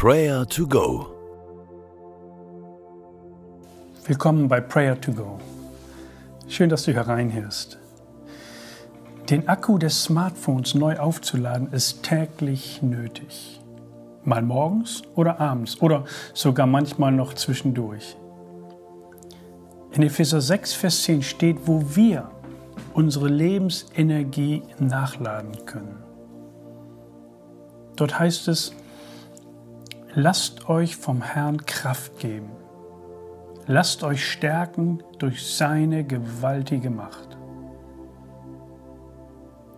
Prayer to Go. Willkommen bei Prayer to Go. Schön, dass du hereinhörst. Den Akku des Smartphones neu aufzuladen ist täglich nötig. Mal morgens oder abends oder sogar manchmal noch zwischendurch. In Epheser 6, Vers 10 steht, wo wir unsere Lebensenergie nachladen können. Dort heißt es, lasst euch vom Herrn Kraft geben. Lasst euch stärken durch seine gewaltige Macht.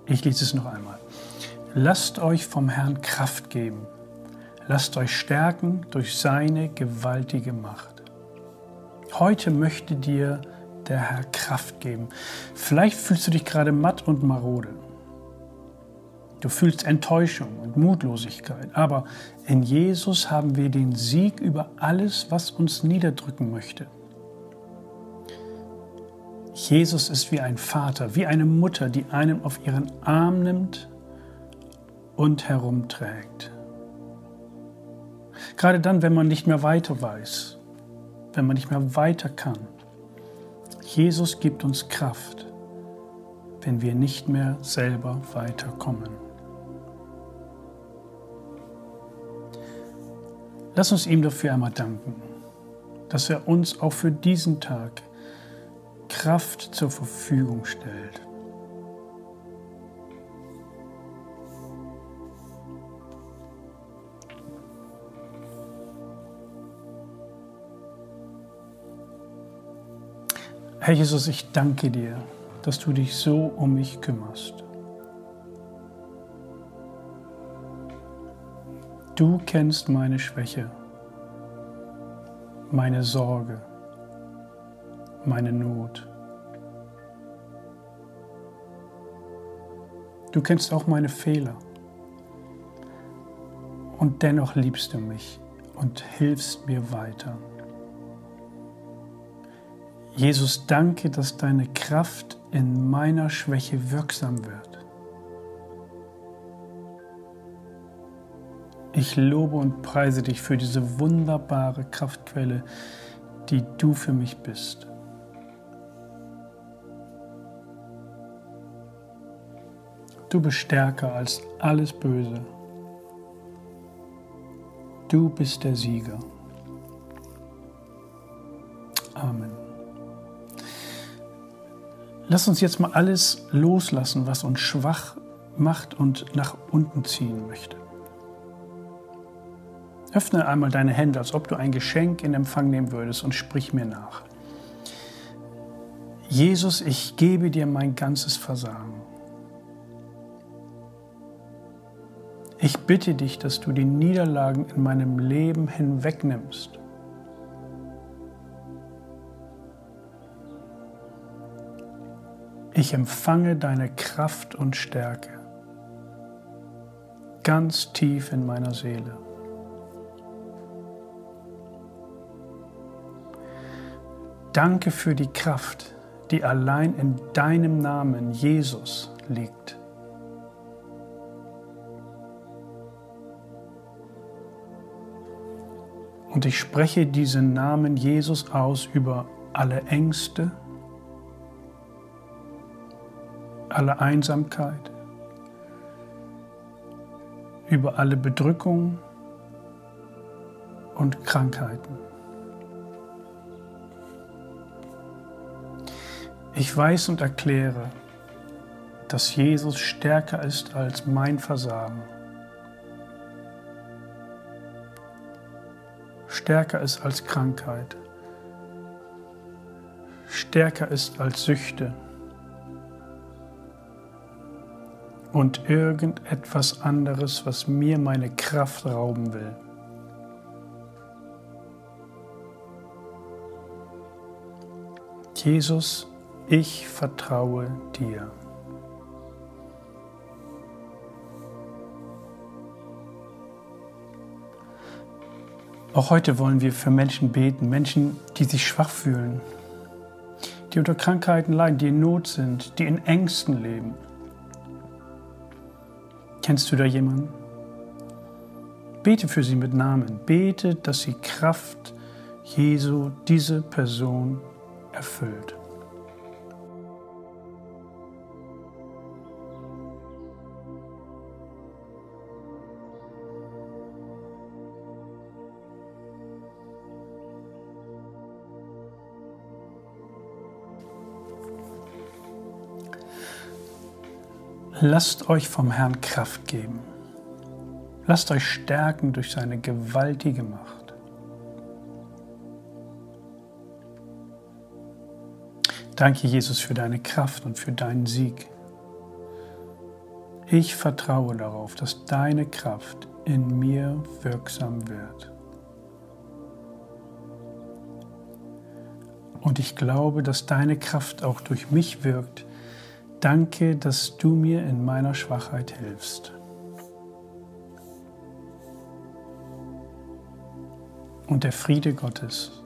Ich lese es noch einmal. Lasst euch vom Herrn Kraft geben. Lasst euch stärken durch seine gewaltige Macht. Heute möchte dir der Herr Kraft geben. Vielleicht fühlst du dich gerade matt und marode. Du fühlst Enttäuschung und Mutlosigkeit, aber in Jesus haben wir den Sieg über alles, was uns niederdrücken möchte. Jesus ist wie ein Vater, wie eine Mutter, die einen auf ihren Arm nimmt und herumträgt. Gerade dann, wenn man nicht mehr weiter weiß, wenn man nicht mehr weiter kann. Jesus gibt uns Kraft, wenn wir nicht mehr selber weiterkommen. Lass uns ihm dafür einmal danken, dass er uns auch für diesen Tag Kraft zur Verfügung stellt. Herr Jesus, ich danke dir, dass du dich so um mich kümmerst. Du kennst meine Schwäche, meine Sorge, meine Not. Du kennst auch meine Fehler. Und dennoch liebst du mich und hilfst mir weiter. Jesus, danke, dass deine Kraft in meiner Schwäche wirksam wird. Ich lobe und preise dich für diese wunderbare Kraftquelle, die du für mich bist. Du bist stärker als alles Böse. Du bist der Sieger. Amen. Lass uns jetzt mal alles loslassen, was uns schwach macht und nach unten ziehen möchte. Öffne einmal deine Hände, als ob du ein Geschenk in Empfang nehmen würdest und sprich mir nach. Jesus, ich gebe dir mein ganzes Versagen. Ich bitte dich, dass du die Niederlagen in meinem Leben hinwegnimmst. Ich empfange deine Kraft und Stärke ganz tief in meiner Seele. Danke für die Kraft, die allein in deinem Namen Jesus liegt. Und ich spreche diesen Namen Jesus aus über alle Ängste, alle Einsamkeit, über alle Bedrückung und Krankheiten. Ich weiß und erkläre, dass Jesus stärker ist als mein Versagen. Stärker ist als Krankheit. Stärker ist als Süchte. Und irgendetwas anderes, was mir meine Kraft rauben will. Jesus ich vertraue dir. Auch heute wollen wir für Menschen beten, Menschen, die sich schwach fühlen, die unter Krankheiten leiden, die in Not sind, die in Ängsten leben. Kennst du da jemanden? Bete für sie mit Namen. Bete, dass die Kraft Jesu diese Person erfüllt. Lasst euch vom Herrn Kraft geben. Lasst euch stärken durch seine gewaltige Macht. Danke, Jesus, für deine Kraft und für deinen Sieg. Ich vertraue darauf, dass deine Kraft in mir wirksam wird. Und ich glaube, dass deine Kraft auch durch mich wirkt, Danke, dass du mir in meiner Schwachheit hilfst. Und der Friede Gottes,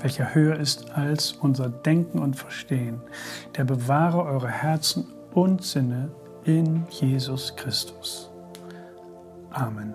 welcher höher ist als unser Denken und Verstehen, der bewahre eure Herzen und Sinne in Jesus Christus. Amen.